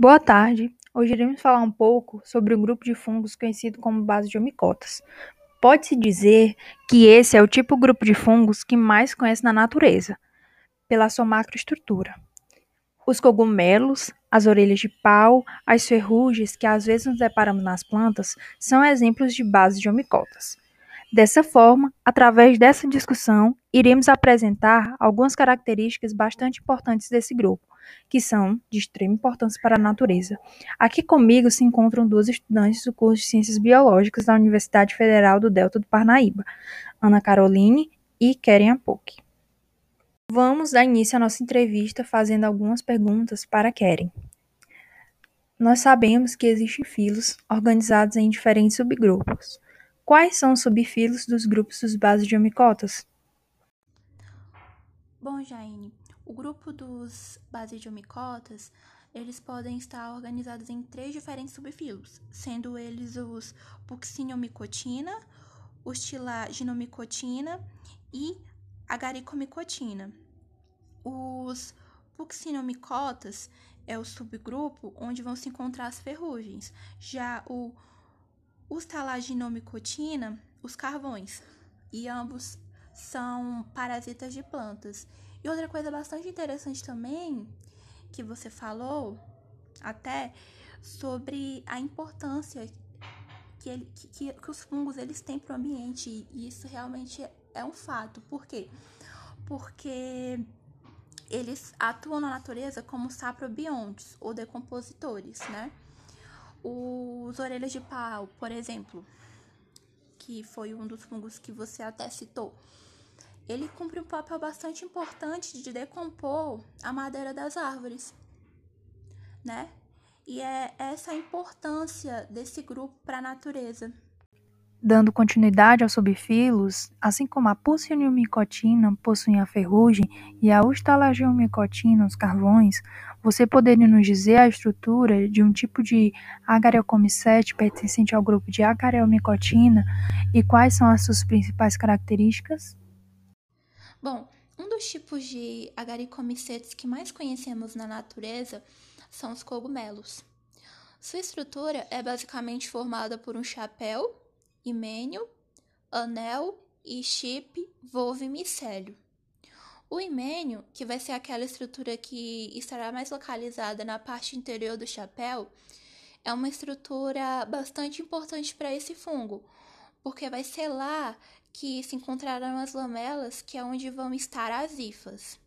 Boa tarde. Hoje iremos falar um pouco sobre um grupo de fungos conhecido como base de omicotas. Pode-se dizer que esse é o tipo grupo de fungos que mais conhece na natureza, pela sua macroestrutura. Os cogumelos, as orelhas de pau, as ferrugens que às vezes nos deparamos nas plantas são exemplos de base de omicotas. Dessa forma, através dessa discussão, iremos apresentar algumas características bastante importantes desse grupo, que são de extrema importância para a natureza. Aqui comigo se encontram duas estudantes do curso de Ciências Biológicas da Universidade Federal do Delta do Parnaíba, Ana Caroline e Keren Apoc. Vamos dar início à nossa entrevista fazendo algumas perguntas para Keren. Nós sabemos que existem filos organizados em diferentes subgrupos. Quais são os subfilos dos grupos dos bases de omicotas? Bom, Jaine, o grupo dos bases de omicotas, eles podem estar organizados em três diferentes subfilos, sendo eles os puxinomicotina, os tilaginomicotina e agaricomicotina. Os puxinomicotas é o subgrupo onde vão se encontrar as ferrugens. Já o os talaginomicotina, os carvões, e ambos são parasitas de plantas. E outra coisa bastante interessante também que você falou até sobre a importância que, ele, que, que os fungos eles têm para o ambiente e isso realmente é um fato. Por quê? Porque eles atuam na natureza como saprobiontes ou decompositores, né? Os orelhas de pau, por exemplo, que foi um dos fungos que você até citou, ele cumpre um papel bastante importante de decompor a madeira das árvores, né? E é essa a importância desse grupo para a natureza. Dando continuidade aos subfilos, assim como a pucciniomicotina possui a ferrugem e a ustalagiomicotina os carvões, você poderia nos dizer a estrutura de um tipo de Agaricomicete pertencente ao grupo de Agariomicotina e quais são as suas principais características? Bom, um dos tipos de Agaricomicetes que mais conhecemos na natureza são os cogumelos. Sua estrutura é basicamente formada por um chapéu, himênio, anel e chip, volve micélio. O himênio, que vai ser aquela estrutura que estará mais localizada na parte interior do chapéu, é uma estrutura bastante importante para esse fungo, porque vai ser lá que se encontrarão as lamelas, que é onde vão estar as hifas.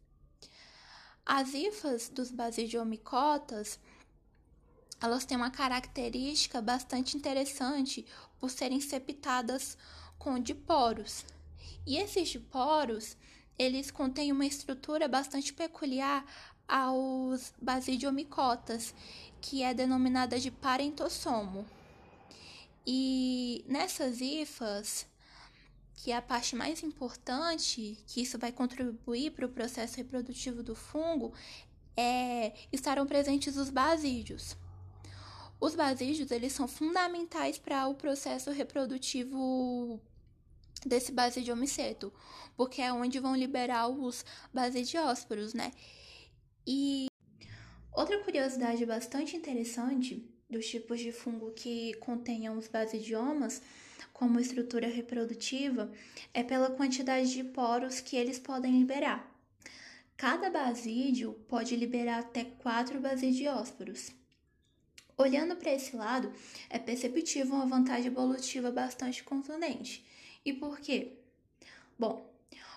As hifas dos basidiomicotas, elas têm uma característica bastante interessante por serem septadas com diporos. E esses diporos, eles contêm uma estrutura bastante peculiar aos basidiomicotas, que é denominada de parentossomo. E nessas hifas, que é a parte mais importante, que isso vai contribuir para o processo reprodutivo do fungo, é, estarão presentes os basídeos. Os basídeos eles são fundamentais para o processo reprodutivo desse basidiomiceto, porque é onde vão liberar os basidiósporos, né? E outra curiosidade bastante interessante dos tipos de fungo que contenham os basidiomas como estrutura reprodutiva é pela quantidade de poros que eles podem liberar. Cada basídio pode liberar até quatro basidiósporos. Olhando para esse lado, é perceptível uma vantagem evolutiva bastante contundente. E por quê? Bom,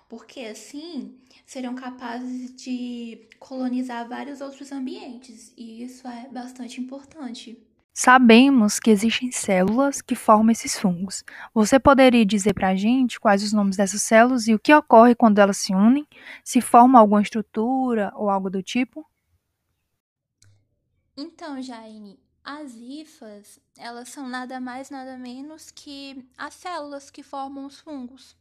porque assim serão capazes de colonizar vários outros ambientes, e isso é bastante importante. Sabemos que existem células que formam esses fungos. Você poderia dizer para a gente quais os nomes dessas células e o que ocorre quando elas se unem? Se formam alguma estrutura ou algo do tipo? Então, Jaine, as hifas, elas são nada mais nada menos que as células que formam os fungos.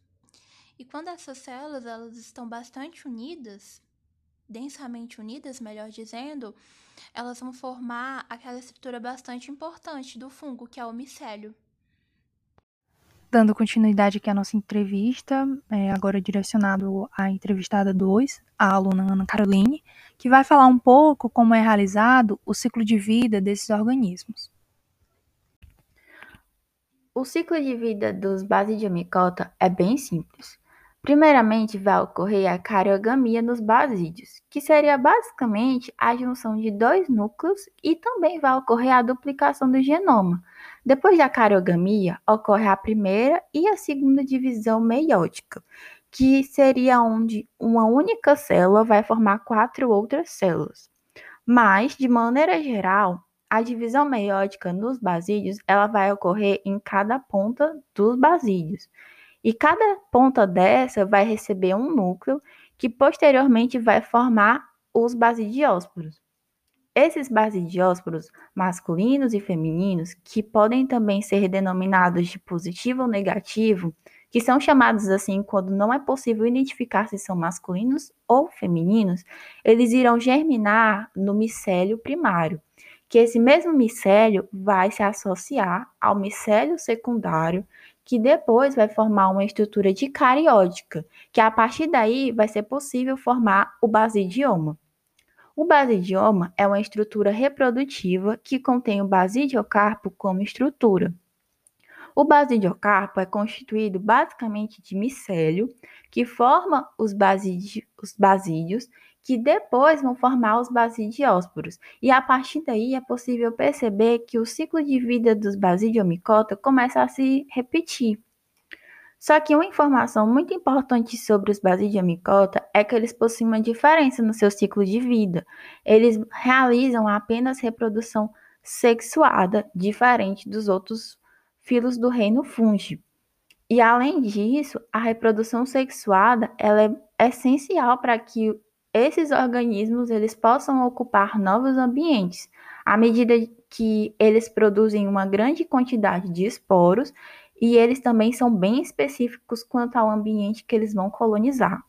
E quando essas células elas estão bastante unidas, densamente unidas, melhor dizendo, elas vão formar aquela estrutura bastante importante do fungo, que é o micélio. Dando continuidade aqui à nossa entrevista, é, agora direcionado à entrevistada 2, a aluna Ana Caroline, que vai falar um pouco como é realizado o ciclo de vida desses organismos. O ciclo de vida dos basidiomicota é bem simples. Primeiramente, vai ocorrer a cariogamia nos basídeos, que seria basicamente a junção de dois núcleos, e também vai ocorrer a duplicação do genoma. Depois da cariogamia, ocorre a primeira e a segunda divisão meiótica, que seria onde uma única célula vai formar quatro outras células. Mas, de maneira geral, a divisão meiótica nos basídeos ela vai ocorrer em cada ponta dos basídeos. E cada ponta dessa vai receber um núcleo que posteriormente vai formar os basidiósporos. Esses basidiósporos masculinos e femininos, que podem também ser denominados de positivo ou negativo, que são chamados assim quando não é possível identificar se são masculinos ou femininos, eles irão germinar no micélio primário, que esse mesmo micélio vai se associar ao micélio secundário, que depois vai formar uma estrutura dicariótica, que a partir daí vai ser possível formar o basidioma. O basidioma é uma estrutura reprodutiva que contém o basidiocarpo como estrutura. O basidiocarpo é constituído basicamente de micélio, que forma os, basídios, os basídios, que depois vão formar os basidiósporos. E a partir daí é possível perceber que o ciclo de vida dos basidiomicota começa a se repetir. Só que uma informação muito importante sobre os basidiomicota é que eles possuem uma diferença no seu ciclo de vida. Eles realizam apenas reprodução sexuada, diferente dos outros filos do reino fungi. E além disso, a reprodução sexuada ela é essencial para que esses organismos eles possam ocupar novos ambientes, à medida que eles produzem uma grande quantidade de esporos e eles também são bem específicos quanto ao ambiente que eles vão colonizar.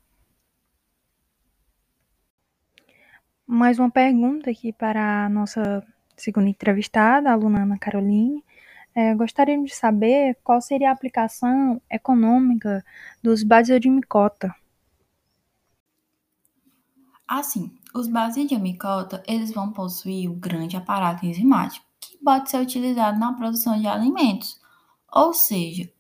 Mais uma pergunta aqui para a nossa segunda entrevistada, a aluna Ana Caroline. É, gostaríamos de saber qual seria a aplicação econômica dos Basidiomicota. Assim, os basidiomicota, eles vão possuir um grande aparato enzimático, que pode ser utilizado na produção de alimentos, ou seja,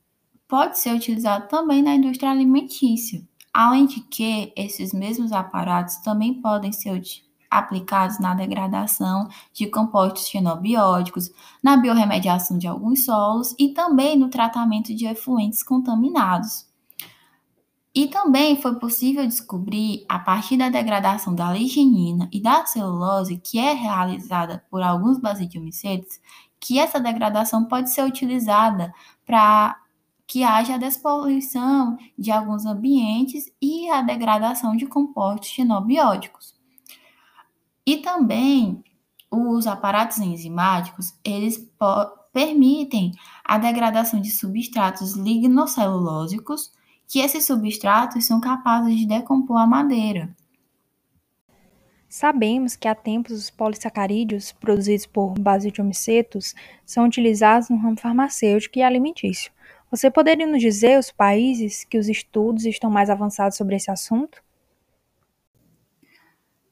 pode ser utilizado também na indústria alimentícia. Além de que esses mesmos aparatos também podem ser aplicados na degradação de compostos xenobióticos, na biorremediação de alguns solos e também no tratamento de efluentes contaminados. E também foi possível descobrir, a partir da degradação da lignina e da celulose, que é realizada por alguns basidiomicetes, que essa degradação pode ser utilizada para que haja a despoluição de alguns ambientes e a degradação de compostos xenobióticos. E também os aparatos enzimáticos, eles permitem a degradação de substratos lignocelulósicos que esses substratos são capazes de decompor a madeira. Sabemos que há tempos os polissacarídeos produzidos por basidiomicetos são utilizados no ramo farmacêutico e alimentício. Você poderia nos dizer os países que os estudos estão mais avançados sobre esse assunto?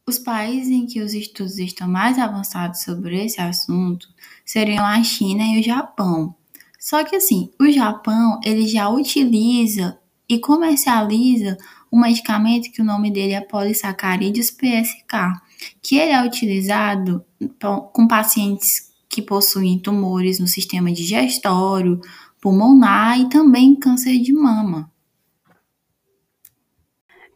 Os países em que os estudos estão mais avançados sobre esse assunto seriam a China e o Japão. Só que assim, o Japão ele já utiliza e comercializa um medicamento que o nome dele é polissacarídeos PSK, que ele é utilizado com pacientes que possuem tumores no sistema digestório, pulmonar e também câncer de mama.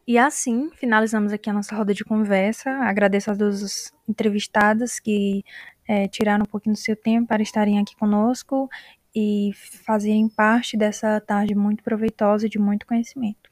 E assim, finalizamos aqui a nossa roda de conversa. Agradeço a duas entrevistadas que é, tiraram um pouquinho do seu tempo para estarem aqui conosco e fazerem parte dessa tarde muito proveitosa de muito conhecimento.